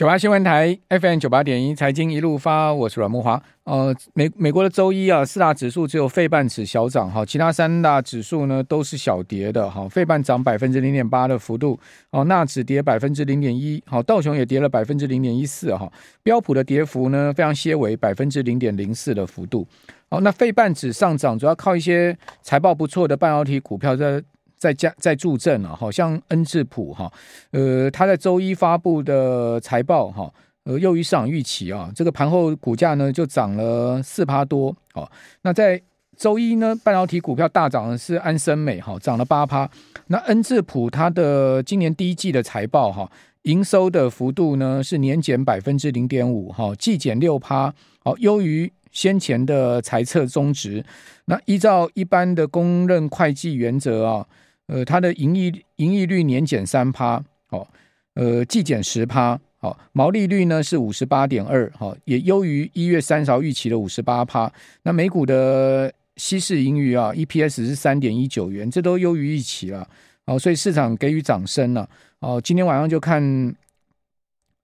九八新闻台 FM 九八点一财经一路发，我是阮慕华。呃，美美国的周一啊，四大指数只有费半指小涨哈，其他三大指数呢都是小跌的哈。费半涨百分之零点八的幅度，哦，纳指跌百分之零点一，好，道琼也跌了百分之零点一四哈，标普的跌幅呢非常些微，百分之零点零四的幅度。好，那费半指上涨主要靠一些财报不错的半导体股票在。在加在助阵啊，好像恩智浦哈，呃，他在周一发布的财报哈，呃，优于市场预期啊，这个盘后股价呢就涨了四趴多哦。那在周一呢，半导体股票大涨的是安森美哈，涨了八趴。那恩智浦它的今年第一季的财报哈，营收的幅度呢是年减百分之零点五哈，季减六趴，好，优于先前的财测中值。那依照一般的公认会计原则啊。呃，它的盈利盈利率年减三趴，哦，呃，季减十趴，好，毛利率呢是五十八点二，好，也优于一月三十号预期的五十八趴。那每股的稀释盈余啊，EPS 是三点一九元，这都优于预期了，哦，所以市场给予掌声了，哦，今天晚上就看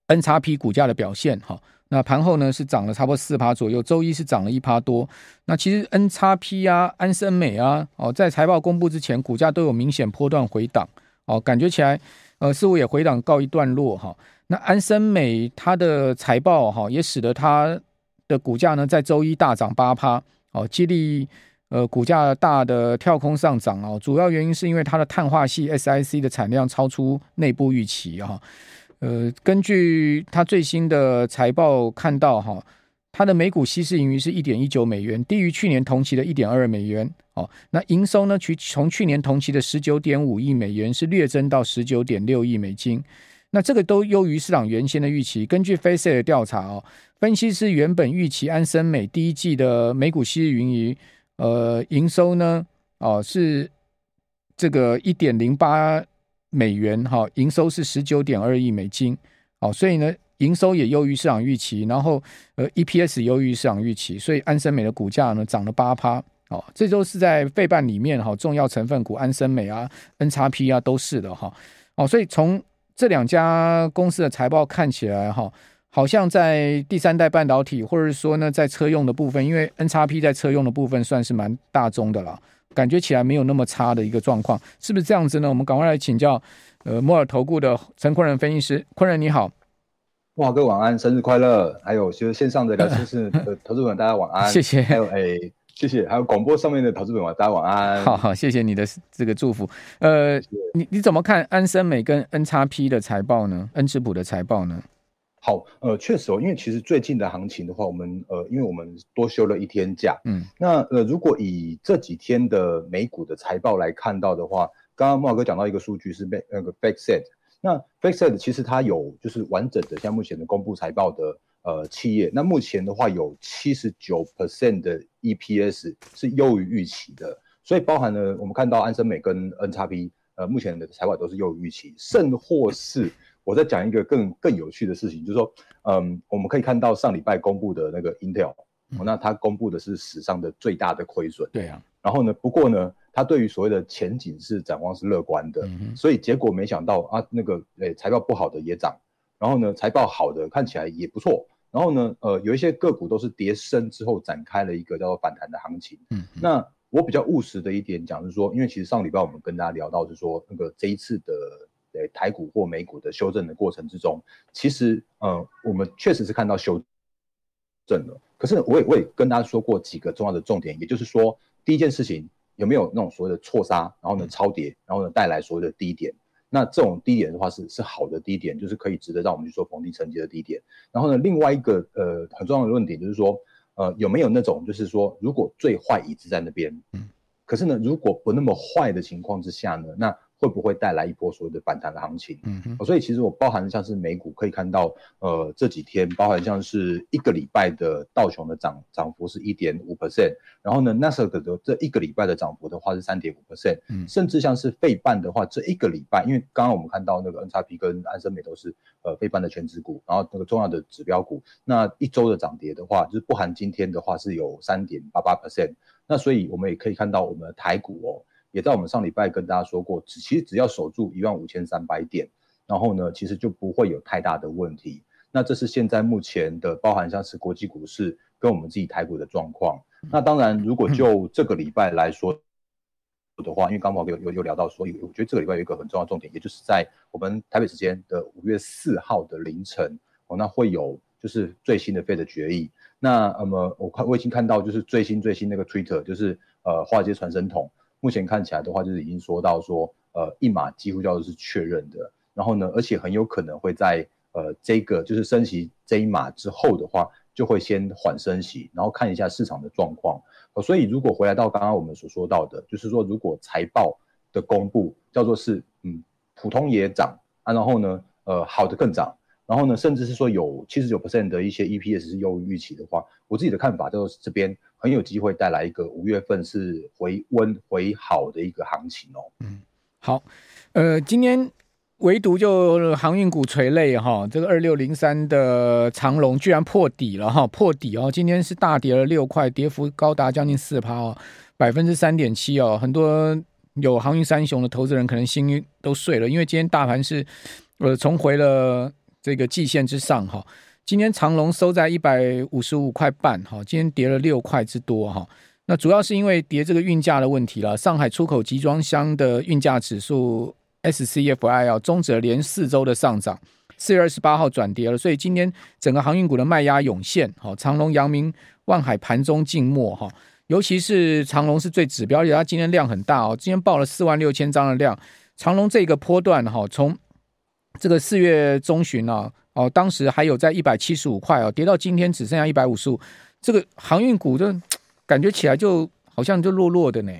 NXP 股价的表现，哈。那盘后呢是涨了差不多四趴左右，周一是涨了一趴多。那其实 NXP 啊、安森美啊，哦，在财报公布之前，股价都有明显波段回档，哦，感觉起来，呃，似乎也回档告一段落哈。那安森美它的财报哈，也使得它的股价呢在周一大涨八趴，哦，激励呃股价大的跳空上涨哦。主要原因是因为它的碳化系 SiC 的产量超出内部预期哈。呃，根据他最新的财报看到哈，它的每股稀释盈余是一点一九美元，低于去年同期的一点二美元哦。那营收呢，去从去年同期的十九点五亿美元是略增到十九点六亿美金，那这个都优于市场原先的预期。根据 Face 的调查哦，分析师原本预期安森美第一季的每股稀释盈余，呃，营收呢，哦是这个一点零八。美元哈，营收是十九点二亿美金，哦，所以呢，营收也优于市场预期，然后呃，EPS 优于市场预期，所以安森美的股价呢涨了八趴，哦，这都是在费半里面哈，重要成分股安森美啊、NXP 啊都是的哈，哦，所以从这两家公司的财报看起来哈，好像在第三代半导体或者说呢在车用的部分，因为 NXP 在车用的部分算是蛮大宗的了。感觉起来没有那么差的一个状况，是不是这样子呢？我们赶快来请教，呃，摩尔投顾的陈坤仁分析师，坤仁你好，慕驊哥晚安，生日快乐！还有就是线上的聊天室的投资朋友，大家晚安，谢谢。还有哎，谢谢。还有广播上面的投资朋友，大家晚安。好好，谢谢你的这个祝福。呃，你你怎么看安森美跟 N 叉 P 的财报呢？恩智浦的财报呢？好，呃，确实哦，因为其实最近的行情的话，我们呃，因为我们多休了一天假，嗯，那呃，如果以这几天的美股的财报来看到的话，刚刚慕驊哥讲到一个数据是被那个 FactSet，那 FactSet 其实它有就是完整的像目前的公布财报的呃企业，那目前的话有七十九 percent 的 EPS 是优于预期的，所以包含了我们看到安森美跟 N 叉 P 呃目前的财报都是优于预期，甚或是。我再讲一个更更有趣的事情，就是说，嗯，我们可以看到上礼拜公布的那个 Intel，嗯，那它公布的是史上的最大的亏损。对啊。然后呢，不过呢，它对于所谓的前景是展望是乐观的，嗯，所以结果没想到啊，那个诶财报不好的也涨，然后呢财报好的看起来也不错，然后呢，呃，有一些个股都是跌升之后展开了一个叫做反弹的行情。嗯，那我比较务实的一点讲是说，因为其实上礼拜我们跟大家聊到就是说，那个这一次的。在台股或美股的修正的过程之中，其实，呃，我们确实是看到修正了。可是，我也我也跟大家说过几个重要的重点，也就是说，第一件事情有没有那种所谓的错杀，然后呢超跌，然后呢带来所谓的低点？那这种低点的话是是好的低点，就是可以值得让我们去做逢低承接的低点。然后呢，另外一个呃很重要的论点就是说，呃，有没有那种就是说，如果最坏已知在那边，嗯，可是呢，如果不那么坏的情况之下呢，那会不会带来一波所谓的反弹的行情？嗯哼，所以其实我包含像是美股可以看到，呃，这几天包含像是一个礼拜的道琼的涨涨幅是一点五 percent，然后呢，纳斯达克的这一个礼拜的涨幅的话是三点五 percent，嗯，甚至像是费半的话，这一个礼拜，因为刚刚我们看到那个 N 叉 P 跟安森美都是呃费半的全指股，然后那个重要的指标股，那一周的涨跌的话，就是不含今天的话是有三点八八 percent，那所以我们也可以看到我们的台股哦。也在我们上礼拜跟大家说过，其实只要守住一万五千三百点，然后呢，其实就不会有太大的问题。那这是现在目前的，包含像是国际股市跟我们自己台股的状况。那当然，如果就这个礼拜来说的话，因为刚刚有有有聊到说，我觉得这个礼拜有一个很重要的重点，也就是在我们台北时间的五月四号的凌晨，哦，那会有就是最新的 Fed 的决议。那那么我看我已经看到就是最新最新那个 Twitter，就是呃华尔街传声筒，目前看起来的话就是已经说到说，呃一码几乎叫做是确认的。然后呢，而且很有可能会在呃这个就是升息这一码之后的话，就会先缓升息，然后看一下市场的状况。呃，所以如果回来到刚刚我们所说到的，就是说如果财报的公布叫做是嗯普通也涨啊，然后呢呃好的更涨，然后呢甚至是说有七十九 percent 的一些 EPS 是优于预期的话，我自己的看法就是这边很有机会带来一个五月份是回温回好的一个行情哦。嗯，好，呃，今天。唯独就航运股垂泪哈，这个二六零三的长龙居然破底了哈，破底哦，今天是大跌了六块，跌幅高达将近四趴哦，百分之三点七哦，很多有航运三雄的投资人可能心都碎了，因为今天大盘是呃重回了这个季线之上哈，今天长龙收在一百五十五块半哈，今天跌了六块之多哈，那主要是因为跌这个运价的问题了，上海出口集装箱的运价指数。SCFI 要终止了连四周的上涨，四月二十八号转跌了，所以今天整个航运股的卖压涌现。好，长荣、阳明、万海盘中静默哈，尤其是长龙是最指标，而且它今天量很大哦，今天报了四万六千张的量。长荣这个波段哈，从这个四月中旬呢，哦，当时还有在一百七十五块哦，跌到今天只剩下一百五十五，这个航运股就感觉起来就好像就弱弱的呢。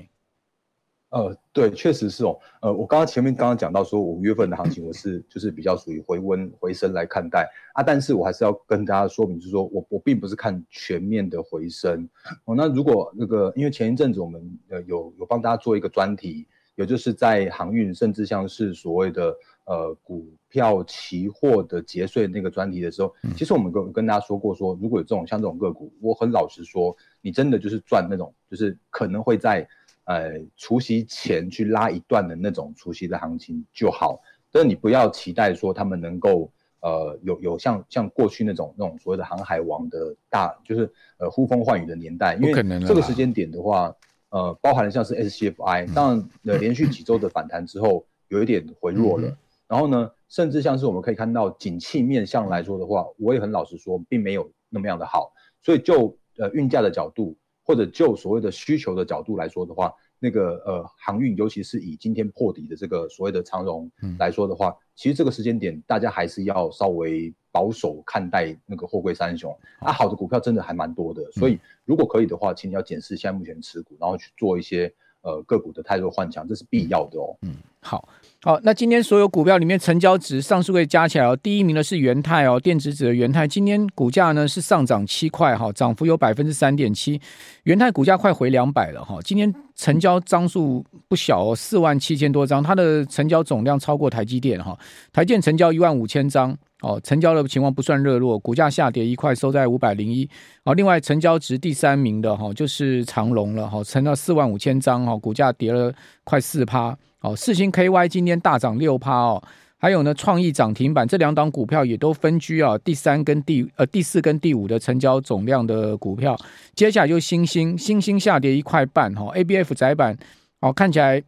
呃，对，确实是哦。呃，我刚刚前面刚刚讲到说，五月份的行情我是就是比较属于回温回升来看待啊，但是我还是要跟大家说明，就是说我我并不是看全面的回升哦。那如果那个，因为前一阵子我们呃有有帮大家做一个专题，也就是在航运，甚至像是所谓的呃股票期货的节税那个专题的时候，其实我们跟跟大家说过说，如果有这种像这种个股，我很老实说，你真的就是赚那种，就是可能会在。呃，除夕前去拉一段的那种除夕的行情就好，但是你不要期待说他们能够呃有有像像过去那种那种所谓的航海王的大，就是呃呼风唤雨的年代，因为这个时间点的话，呃，包含了像是 SCFI，当然呃连续几周的反弹之后有一点回弱了，然后呢，甚至像是我们可以看到景气面向来说的话，我也很老实说，并没有那么样的好，所以就呃运价的角度。或者就所谓的需求的角度来说的话，那个呃航运，尤其是以今天破底的这个所谓的长荣来说的话，嗯、其实这个时间点大家还是要稍微保守看待那个货柜三雄。啊，好的股票真的还蛮多的，所以如果可以的话，请你要检视现在目前持股，然后去做一些呃个股的太弱换强，这是必要的哦。嗯，好。好，那今天所有股票里面成交值上述可以加起来哦，第一名的是元泰哦，电子纸的元泰，今天股价呢是上涨七块哈，涨幅有百分之三点七，元泰股价快回两百了哈，今天成交张数不小哦，四万七千多张，它的成交总量超过台积电哈，台积电成交一万五千张哦，成交的情况不算热络，股价下跌一块，收在五百零一，哦，另外成交值第三名的哈就是长隆了哈，成了四万五千张哈，股价跌了快四趴。哦，四星 KY 今天大涨六趴哦，还有呢，创意涨停板，这两档股票也都分居啊，第三跟第呃第四跟第五的成交总量的股票。接下来就欣兴，欣兴下跌一块半哈，ABF 窄板哦，看起来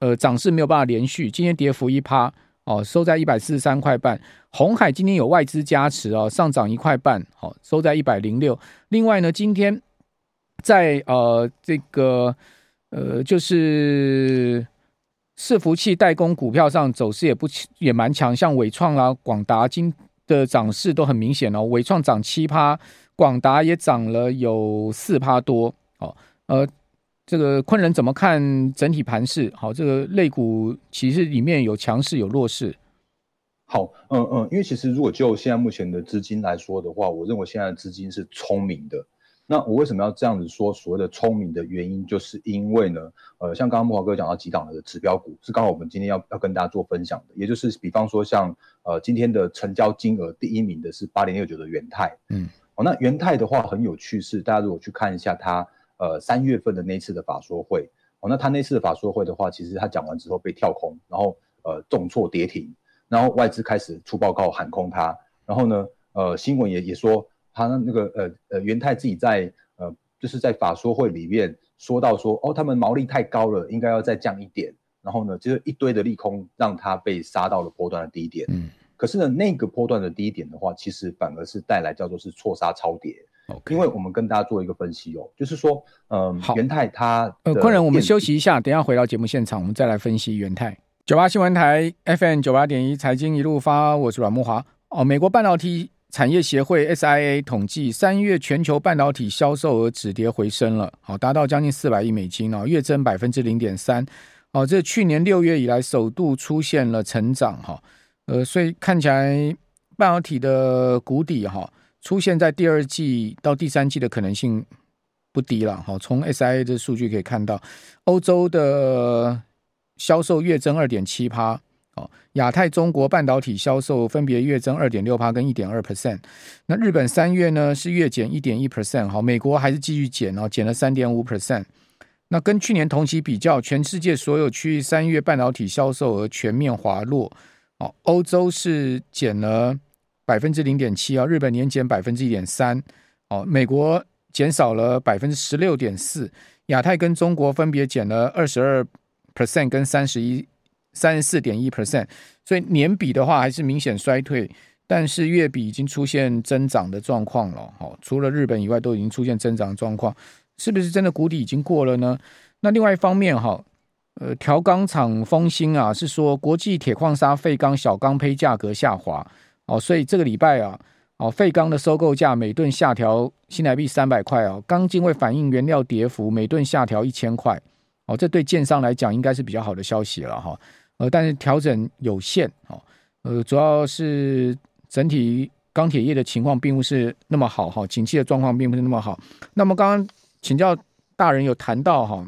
呃涨势没有办法连续，今天跌幅一趴哦，收在一百四十三块半。红海今天有外资加持哦，上涨一块半，好，收在一百零六。另外呢，今天在呃这个呃就是。伺服器代工股票上走势也不也蛮强，像伟创啊、广达今的涨势都很明显哦。伟创涨七趴，广达也涨了有四趴多。哦，呃，这个昆仁怎么看整体盘势？好，这个类股其实里面有强势有弱势。好，嗯嗯，因为其实如果就现在目前的资金来说的话，我认为现在的资金是聪明的。那我为什么要这样子说？所谓的聪明的原因，就是因为呢，呃，像刚刚慕驊哥讲到几档的指标股，是刚好我们今天要要跟大家做分享的，也就是比方说像呃今天的成交金额第一名的是八零六九的元泰，嗯，哦，那元泰的话很有趣是，大家如果去看一下它呃三月份的那次的法说会，哦，那他那次的法说会的话，其实他讲完之后被跳空，然后呃重挫跌停，然后外资开始出报告喊空他，然后呢。呃新闻也也说，他那个呃呃元泰自己在呃就是在法说会里面说到说，哦，他们毛利太高了，应该要再降一点。然后呢，就是一堆的利空，让它被杀到了波段的低点。嗯，可是呢，那个波段的低点的话，其实反而是带来叫做是错杀超跌。OK，因为我们跟大家做一个分析哦，就是说，嗯，好，元泰它呃，昆仁，我们休息一下，等一下回到节目现场，我们再来分析元泰。九八新闻台 FM 九八点一财经一路发，我是阮慕华。哦，美国半导体产业协会 SIA 统计，三月全球半导体销售额止跌回升了，好，达到将近四百亿美金哦，月增百分之零点三。哦，这去年六月以来首度出现了成长哈，呃，所以看起来半导体的谷底哈，出现在第二季到第三季的可能性不低了哈。从 SIA 的数据可以看到，欧洲的销售月增二点七趴，哦，亚太中国半导体销售分别月增二点六趴跟一点二 percent。那日本三月呢是月减一点一 percent，好，美国还是继续减哦，减了三点五 percent。那跟去年同期比较，全世界所有区域三月半导体销售额全面滑落。哦，欧洲是减了百分之零点七啊，日本年减百分之一点三。哦，美国减少了百分之十六点四，亚太跟中国分别减了二十二 percent 跟三十一三十四点一 percent。所以年比的话还是明显衰退，但是月比已经出现增长的状况了。哦，除了日本以外，都已经出现增长状况。是不是真的谷底已经过了呢？那另外一方面哈，呃，调钢厂丰兴啊，是说国际铁矿砂废钢小钢坯价格下滑哦，所以这个礼拜啊，哦，废钢的收购价每吨下调新台币三百块哦，钢筋会反映原料跌幅，每吨下调一千块哦，这对建商来讲应该是比较好的消息了哈，呃，但是调整有限哦，呃，主要是整体钢铁业的情况并不是那么好哈，景气的状况并不是那么好。那么刚刚。请教大人有谈到哈，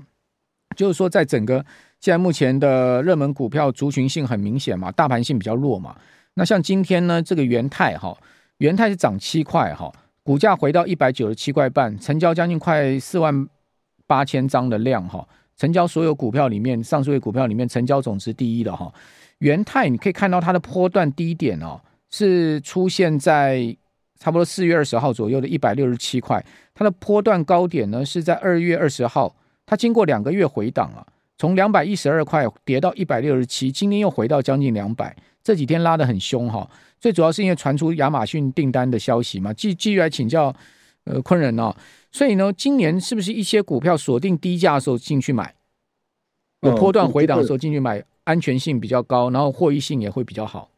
就是说在整个现在目前的热门股票族群性很明显嘛，大盘性比较弱嘛。那像今天呢，这个元泰哈，元泰是涨七块哈，股价回到一百九十七块半，成交将近快四万八千张的量哈，成交所有股票里面，上市股票里面成交总值第一的哈。元泰你可以看到它的波段低点哦，是出现在。差不多四月二十号左右的一百六十七块，它的波段高点呢是在二月二十号，它经过两个月回档啊，从两百一十二块跌到一百六十七，今天又回到将近两百，这几天拉得很凶哈。最主要是因为传出亚马逊订单的消息嘛，继继续来请教呃昆人哦，所以呢，今年是不是一些股票锁定低价的时候进去买，有波段回档的时候进去买，安全性比较高，然后获益性也会比较好。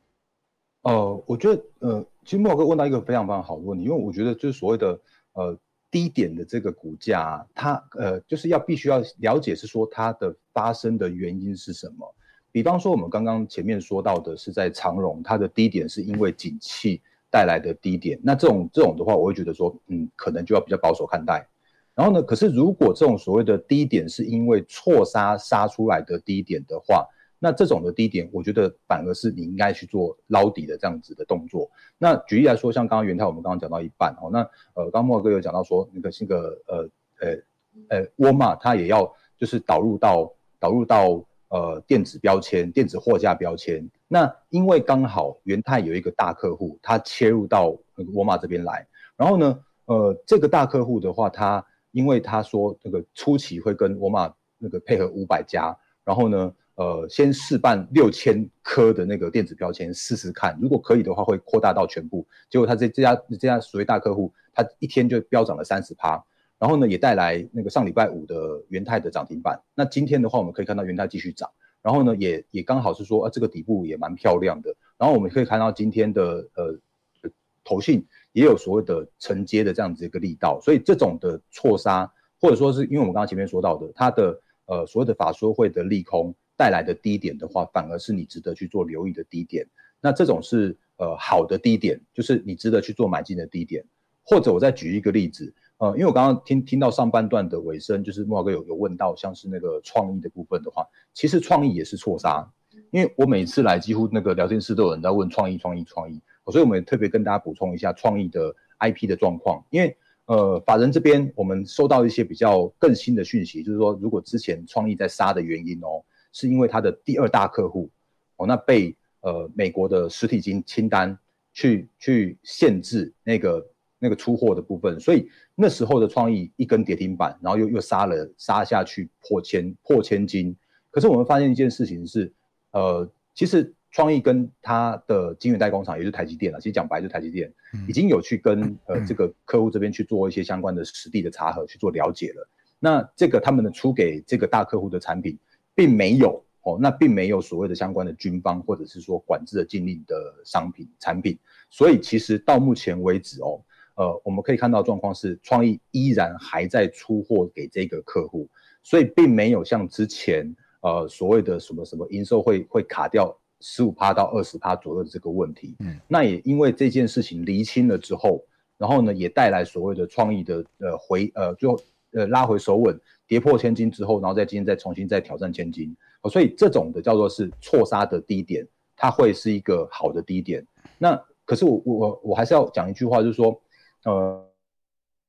呃，我觉得呃。其实莫哥问到一个非常非常好的问题，因为我觉得就是所谓的呃低点的这个股价，它呃就是要必须要了解是说它的发生的原因是什么。比方说我们刚刚前面说到的是在长荣，它的低点是因为景气带来的低点，那这种这种的话，我会觉得说嗯可能就要比较保守看待。然后呢，可是如果这种所谓的低点是因为错杀杀出来的低点的话，那这种的低点，我觉得反而是你应该去做捞底的这样子的动作。那举例来说，像刚刚元太我们刚刚讲到一半哦，那呃，刚刚慕驊哥有讲到说那个那个呃呃呃沃尔玛它也要就是导入到导入到呃电子标签、电子货架标签。那因为刚好元泰有一个大客户，他切入到沃尔玛这边来，然后呢，呃，这个大客户的话，他因为他说那个初期会跟沃尔玛那个配合五百家，然后呢。呃，先试办六千颗的那个电子标签试试看，如果可以的话，会扩大到全部。结果他这这家这家所谓大客户，他一天就飙涨了三十趴，然后呢，也带来那个上礼拜五的元泰的涨停板。那今天的话，我们可以看到元泰继续涨，然后呢，也也刚好是说，啊，这个底部也蛮漂亮的。然后我们可以看到今天的呃投信也有所谓的承接的这样子一个力道，所以这种的错杀，或者说是因为我们刚刚前面说到的，它的呃所谓的法说会的利空。带来的低点的话，反而是你值得去做留意的低点。那这种是呃好的低点，就是你值得去做买进的低点。或者我再举一个例子，呃，因为我刚刚听听到上半段的尾声，就是慕驊哥有有问到像是那个创意的部分的话，其实创意也是错杀。因为我每次来，几乎那个聊天室都有人在问创意、创意、创意，所以我们特别跟大家补充一下创意的 IP 的状况。因为呃，法人这边我们收到一些比较更新的讯息，就是说如果之前创意在杀的原因哦。是因为他的第二大客户哦，那被呃美国的实体经清单去去限制那个那个出货的部分，所以那时候的创意一根跌停板，然后又又杀了杀下去破千破千金。可是我们发现一件事情是，呃，其实创意跟它的晶圆代工厂，也就是台积电啊，其实讲白就台积电，已经有去跟 呃这个客户这边去做一些相关的实地的查核，去做了解了。那这个他们的出给这个大客户的产品，并没有哦，那并没有所谓的相关的军方或者是说管制的禁令的商品产品。所以其实到目前为止哦，呃，我们可以看到状况是，创意依然还在出货给这个客户，所以并没有像之前。呃，所谓的什么什么营收会会卡掉十五趴到二十趴左右的这个问题，嗯，那也因为这件事情厘清了之后，然后呢，也带来所谓的创意的呃回呃最后呃拉回手稳，跌破千金之后，然后在今天再重新再挑战千金，哦，所以这种的叫做是错杀的低点，它会是一个好的低点。那可是我我我还是要讲一句话，就是说，呃。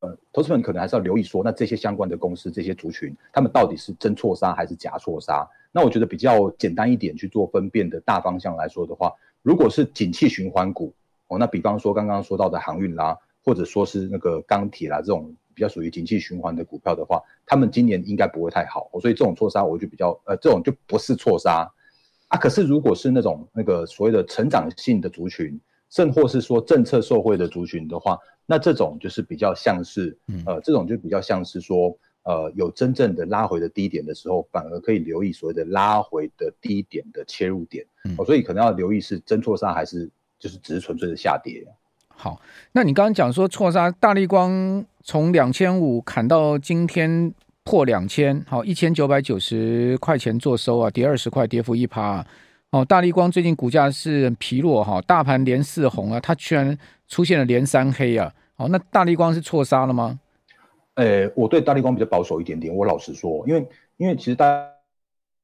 呃，投资人可能还是要留意说，那这些相关的公司、这些族群，他们到底是真错杀还是假错杀？那我觉得比较简单一点去做分辨的大方向来说的话，如果是景气循环股哦，那比方说刚刚说到的航运啦，或者说是那个钢铁啦这种比较属于景气循环的股票的话，他们今年应该不会太好，所以这种错杀我就比较呃，这种就不是错杀啊。可是如果是那种那个所谓的成长性的族群，甚或是说政策受惠的族群的话，那这种就是比较像是，呃，这种就比较像是说，呃，有真正的拉回的低点的时候，反而可以留意所谓的拉回的低点的切入点，哦，所以可能要留意是真错杀还是就是只是纯粹的下跌。好，那你刚刚讲说错杀，大力光从两千五砍到今天破两千，好，一千九百九十块钱做收啊，跌二十块，跌幅一趴。哦，大立光最近股价是疲弱哈，大盘连四红啊，它居然出现了连三黑啊。哦，那大立光是错杀了吗？呃、我对大立光比较保守一点点。我老实说，因为因为其实大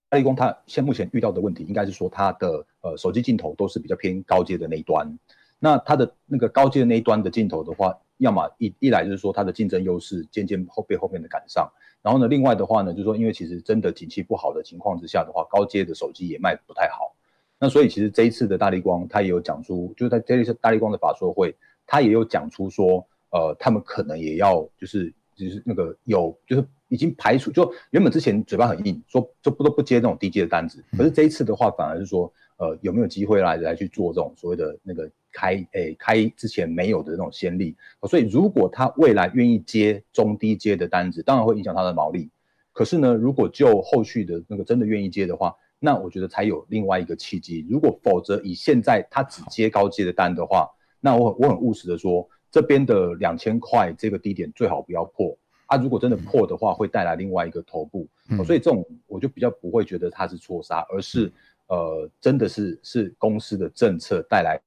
大立光它现目前遇到的问题，应该是说它的呃手机镜头都是比较偏高阶的那一端。那它的那个高阶的那一端的镜头的话，要么一一来就是说它的竞争优势渐渐后被后面的赶上，然后呢，另外的话呢，就是说因为其实真的景气不好的情况之下的话，高阶的手机也卖不太好。那所以其实这一次的大力光，他也有讲出，就是在这一次大力光的法说会。他也有讲出说，呃，他们可能也要就是就是那个有就是已经排除，就原本之前嘴巴很硬，说就不都不接那种低阶的单子，可是这一次的话，反而是说，呃，有没有机会来来去做这种所谓的那个开诶、欸、开之前没有的那种先例，所以如果他未来愿意接中低阶的单子，当然会影响他的毛利。可是呢，如果就后续的那个真的愿意接的话，那我觉得才有另外一个契机。如果否则以现在他只接高阶的单的话，那我我很务实的说，这边的两千块这个低点最好不要破啊！如果真的破的话，会带来另外一个头部，所以这种我就比较不会觉得它是错杀，而是呃，真的是是公司的政策带来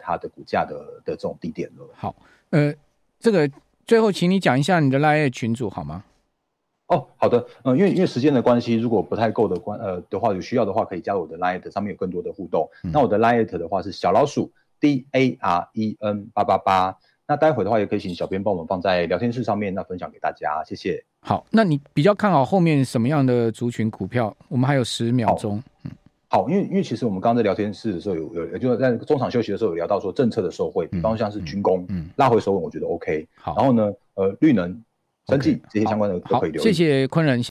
它的股价的的这种低点了。好，呃，这个最后请你讲一下你的 LINE 群组好吗？哦，好的，嗯、呃，因为因为时间的关系，如果不太够的关呃的话，有需要的话可以加入我的 LINE，上面有更多的互动。嗯、那我的 LINE 的话是小老鼠。D A R E N 八八八，那待会的话也可以请小编帮我们放在聊天室上面，那分享给大家，谢谢。好，那你比较看好后面什么样的族群股票？我们还有十秒钟。嗯，好，因为因为其实我们刚刚在聊天室的时候有有，也就是在中场休息的时候有聊到说政策的受惠，比方像是军工，嗯，嗯拉回手稳，我觉得 OK。好，然后呢，呃，绿能、生技这些相关的都可以留意。谢谢坤仁。